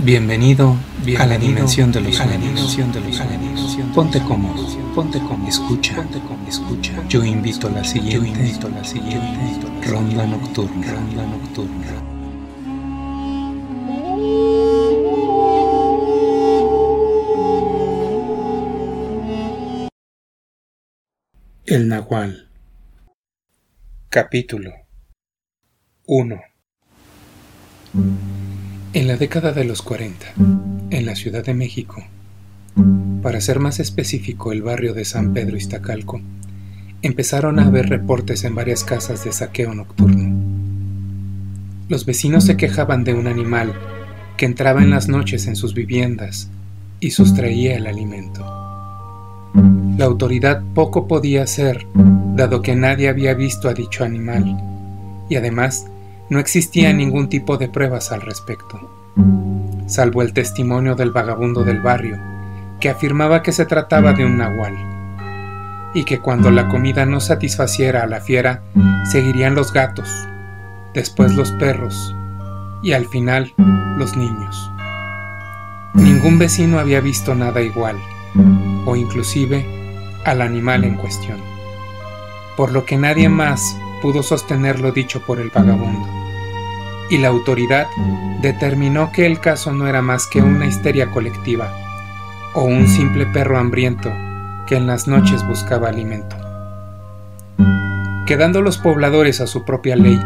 Bienvenido, a la dimensión de los sueños. Ponte cómodo, ponte cómodo, escucha, ponte cómodo, escucha. Yo invito a la siguiente, yo invito a la siguiente. Ronda nocturna, ronda nocturna. El Nahual. Capítulo 1 en la década de los 40, en la Ciudad de México, para ser más específico el barrio de San Pedro Iztacalco, empezaron a haber reportes en varias casas de saqueo nocturno. Los vecinos se quejaban de un animal que entraba en las noches en sus viviendas y sustraía el alimento. La autoridad poco podía hacer, dado que nadie había visto a dicho animal, y además no existía ningún tipo de pruebas al respecto, salvo el testimonio del vagabundo del barrio, que afirmaba que se trataba de un nahual, y que cuando la comida no satisfaciera a la fiera, seguirían los gatos, después los perros, y al final los niños. Ningún vecino había visto nada igual, o inclusive al animal en cuestión, por lo que nadie más pudo sostener lo dicho por el vagabundo y la autoridad determinó que el caso no era más que una histeria colectiva o un simple perro hambriento que en las noches buscaba alimento. Quedando los pobladores a su propia ley,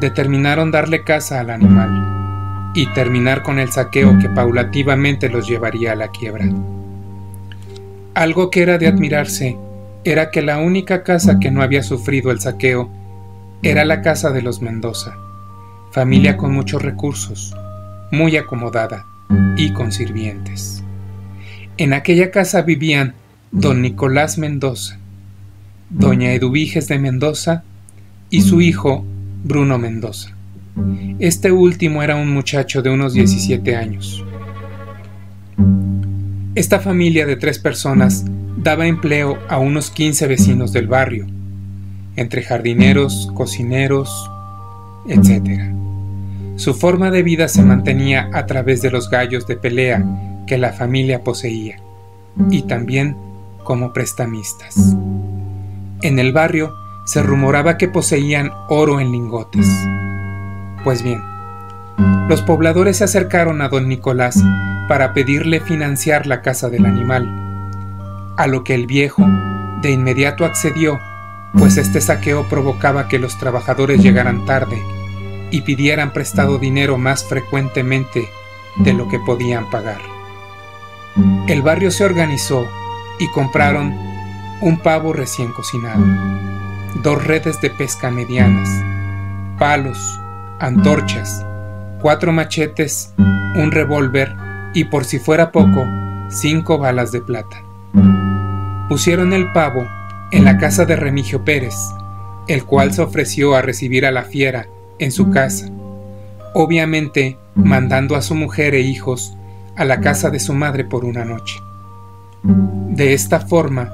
determinaron darle caza al animal y terminar con el saqueo que paulativamente los llevaría a la quiebra. Algo que era de admirarse era que la única casa que no había sufrido el saqueo era la casa de los Mendoza familia con muchos recursos, muy acomodada y con sirvientes. En aquella casa vivían don Nicolás Mendoza, doña Eduviges de Mendoza y su hijo Bruno Mendoza. Este último era un muchacho de unos 17 años. Esta familia de tres personas daba empleo a unos 15 vecinos del barrio, entre jardineros, cocineros, etc. Su forma de vida se mantenía a través de los gallos de pelea que la familia poseía, y también como prestamistas. En el barrio se rumoraba que poseían oro en lingotes. Pues bien, los pobladores se acercaron a don Nicolás para pedirle financiar la casa del animal, a lo que el viejo de inmediato accedió, pues este saqueo provocaba que los trabajadores llegaran tarde y pidieran prestado dinero más frecuentemente de lo que podían pagar. El barrio se organizó y compraron un pavo recién cocinado, dos redes de pesca medianas, palos, antorchas, cuatro machetes, un revólver y por si fuera poco, cinco balas de plata. Pusieron el pavo en la casa de Remigio Pérez, el cual se ofreció a recibir a la fiera en su casa, obviamente mandando a su mujer e hijos a la casa de su madre por una noche. De esta forma,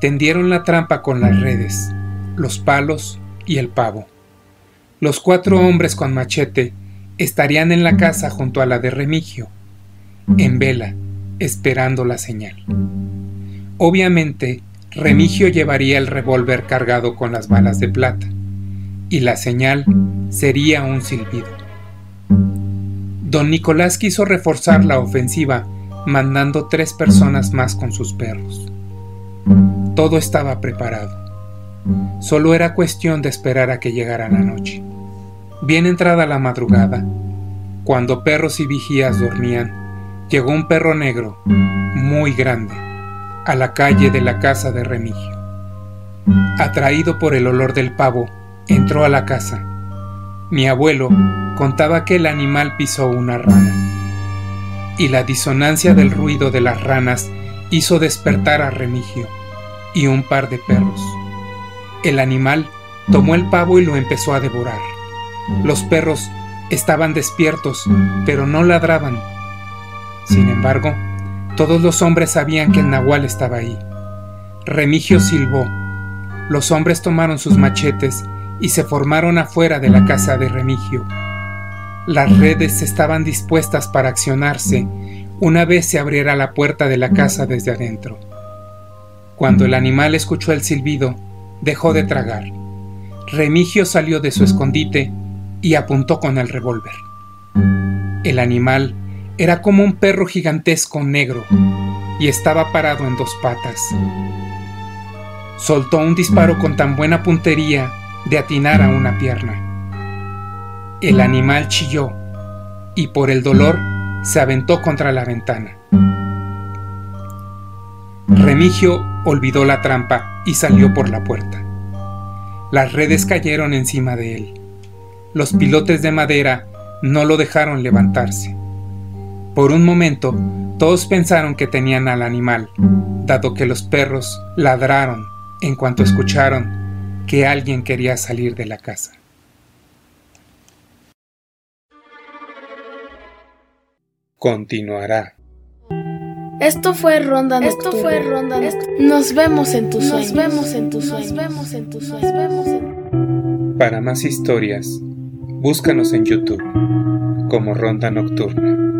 tendieron la trampa con las redes, los palos y el pavo. Los cuatro hombres con machete estarían en la casa junto a la de Remigio, en vela, esperando la señal. Obviamente, Remigio llevaría el revólver cargado con las balas de plata, y la señal sería un silbido. Don Nicolás quiso reforzar la ofensiva mandando tres personas más con sus perros. Todo estaba preparado. Solo era cuestión de esperar a que llegara la noche. Bien entrada la madrugada, cuando perros y vigías dormían, llegó un perro negro, muy grande, a la calle de la casa de Remigio. Atraído por el olor del pavo, entró a la casa mi abuelo contaba que el animal pisó una rana, y la disonancia del ruido de las ranas hizo despertar a Remigio y un par de perros. El animal tomó el pavo y lo empezó a devorar. Los perros estaban despiertos, pero no ladraban. Sin embargo, todos los hombres sabían que el nahual estaba ahí. Remigio silbó. Los hombres tomaron sus machetes y se formaron afuera de la casa de Remigio. Las redes estaban dispuestas para accionarse una vez se abriera la puerta de la casa desde adentro. Cuando el animal escuchó el silbido, dejó de tragar. Remigio salió de su escondite y apuntó con el revólver. El animal era como un perro gigantesco negro y estaba parado en dos patas. Soltó un disparo con tan buena puntería de atinar a una pierna. El animal chilló y por el dolor se aventó contra la ventana. Remigio olvidó la trampa y salió por la puerta. Las redes cayeron encima de él. Los pilotes de madera no lo dejaron levantarse. Por un momento, todos pensaron que tenían al animal, dado que los perros ladraron en cuanto escucharon que alguien quería salir de la casa. continuará. Esto fue Ronda Nocturna. Esto fue Ronda Nos vemos en tus sueños. Nos vemos en tus sueños. Nos vemos en tus sueños. Nos vemos en... Para más historias, búscanos en YouTube como Ronda Nocturna.